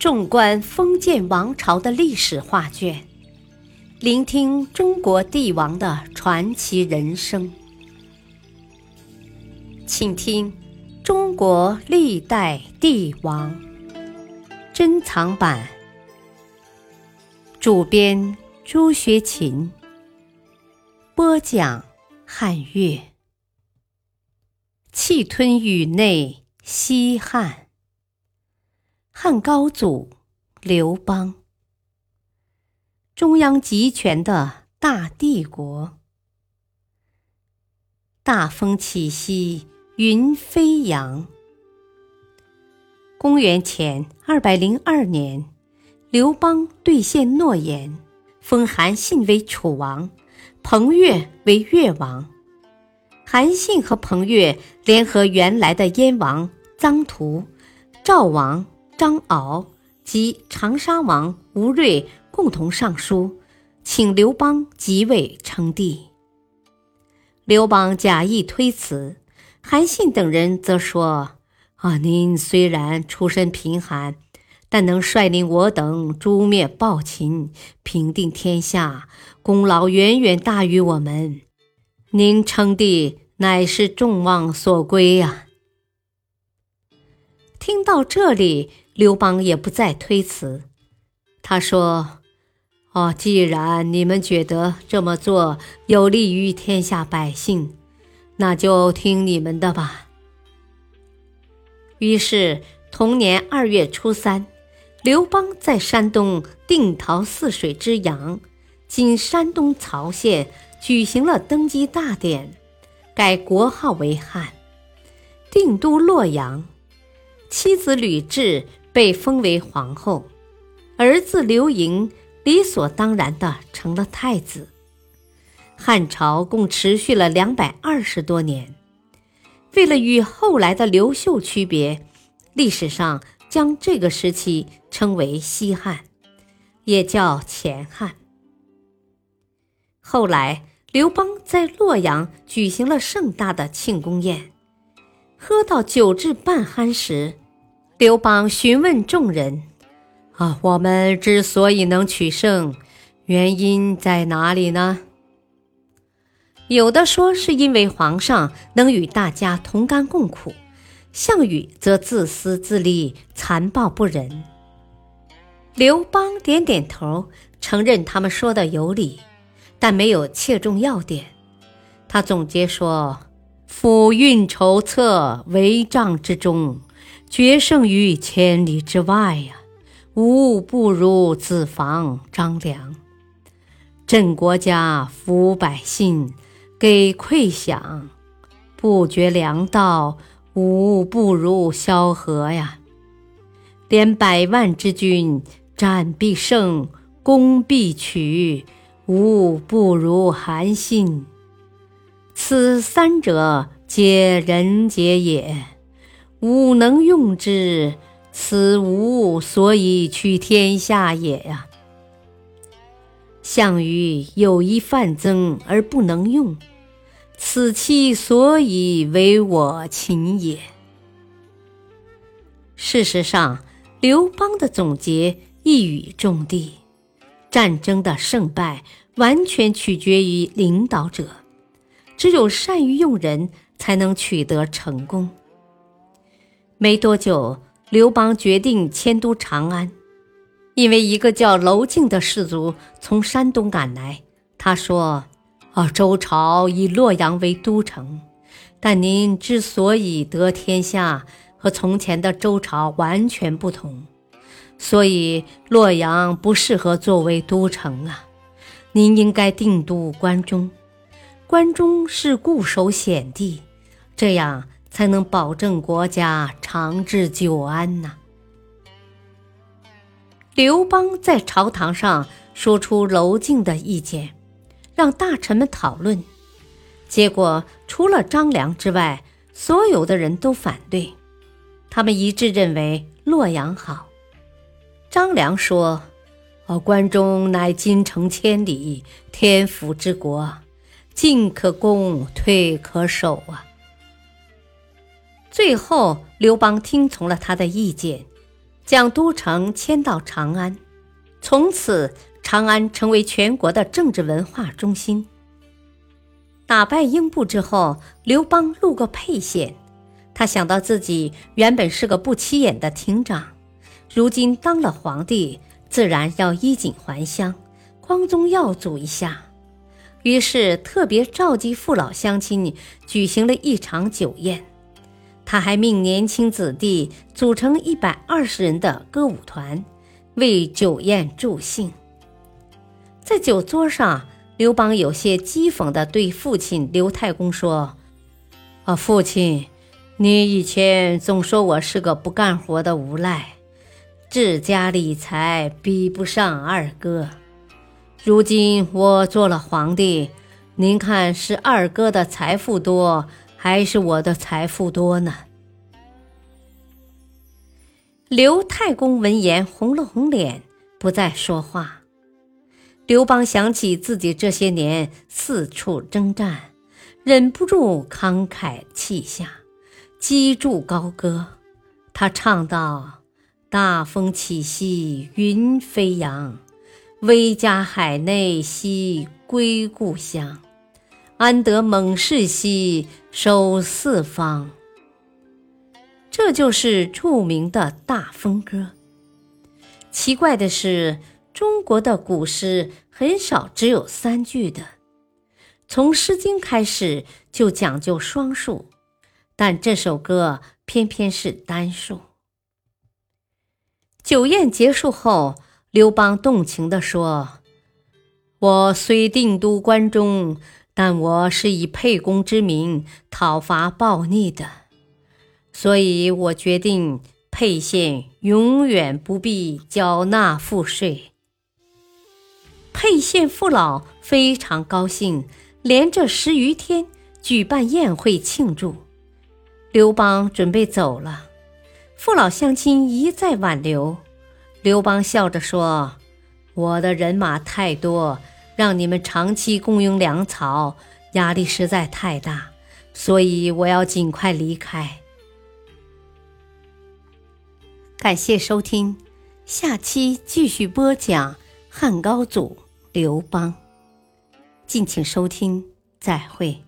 纵观封建王朝的历史画卷，聆听中国帝王的传奇人生，请听《中国历代帝王》珍藏版，主编朱学勤，播讲汉乐。气吞宇内，西汉。汉高祖刘邦，中央集权的大帝国。大风起兮云飞扬。公元前二百零二年，刘邦兑现诺言，封韩信为楚王，彭越为越王。韩信和彭越联合原来的燕王臧荼、赵王张敖及长沙王吴瑞共同上书，请刘邦即位称帝。刘邦假意推辞，韩信等人则说：“啊，您虽然出身贫寒，但能率领我等诛灭暴秦，平定天下，功劳远远大于我们。您称帝。”乃是众望所归呀！听到这里，刘邦也不再推辞。他说：“哦，既然你们觉得这么做有利于天下百姓，那就听你们的吧。”于是，同年二月初三，刘邦在山东定陶泗水之阳（今山东曹县）举行了登基大典。改国号为汉，定都洛阳，妻子吕雉被封为皇后，儿子刘盈理所当然的成了太子。汉朝共持续了两百二十多年。为了与后来的刘秀区别，历史上将这个时期称为西汉，也叫前汉。后来。刘邦在洛阳举行了盛大的庆功宴，喝到酒至半酣时，刘邦询问众人：“啊，我们之所以能取胜，原因在哪里呢？”有的说是因为皇上能与大家同甘共苦，项羽则自私自利、残暴不仁。刘邦点点头，承认他们说的有理。但没有切中要点。他总结说：“夫运筹策，帷帐之中，决胜于千里之外呀！无不如子房张良。镇国家，抚百姓，给馈饷，不绝粮道，无不如萧何呀！连百万之军，战必胜，攻必取。”无不如韩信，此三者皆人杰也。吾能用之，此吾所以取天下也呀。项羽有一范增而不能用，此其所以为我秦也。事实上，刘邦的总结一语中的。战争的胜败完全取决于领导者，只有善于用人，才能取得成功。没多久，刘邦决定迁都长安，因为一个叫娄敬的士卒从山东赶来。他说：“啊，周朝以洛阳为都城，但您之所以得天下，和从前的周朝完全不同。”所以洛阳不适合作为都城啊，您应该定都关中。关中是固守险地，这样才能保证国家长治久安呐。刘邦在朝堂上说出娄敬的意见，让大臣们讨论，结果除了张良之外，所有的人都反对，他们一致认为洛阳好。张良说：“哦，关中乃金城千里，天府之国，进可攻，退可守啊。”最后，刘邦听从了他的意见，将都城迁到长安，从此长安成为全国的政治文化中心。打败英布之后，刘邦路过沛县，他想到自己原本是个不起眼的亭长，如今当了皇帝，自然要衣锦还乡，光宗耀祖一下。于是特别召集父老乡亲，举行了一场酒宴。他还命年轻子弟组成一百二十人的歌舞团，为酒宴助兴。在酒桌上。刘邦有些讥讽地对父亲刘太公说：“啊，父亲，你以前总说我是个不干活的无赖，治家理财比不上二哥。如今我做了皇帝，您看是二哥的财富多，还是我的财富多呢？”刘太公闻言红了红脸，不再说话。刘邦想起自己这些年四处征战，忍不住慷慨泣下，击筑高歌。他唱道：“大风起兮云飞扬，威加海内兮归故乡。安得猛士兮守四方。”这就是著名的大风歌。奇怪的是。中国的古诗很少只有三句的，从《诗经》开始就讲究双数，但这首歌偏偏是单数。酒宴结束后，刘邦动情地说：“我虽定都关中，但我是以沛公之名讨伐暴逆的，所以我决定沛县永远不必缴纳赋税。”沛县父老非常高兴，连着十余天举办宴会庆祝。刘邦准备走了，父老乡亲一再挽留。刘邦笑着说：“我的人马太多，让你们长期供应粮草，压力实在太大，所以我要尽快离开。”感谢收听，下期继续播讲汉高祖。刘邦，敬请收听，再会。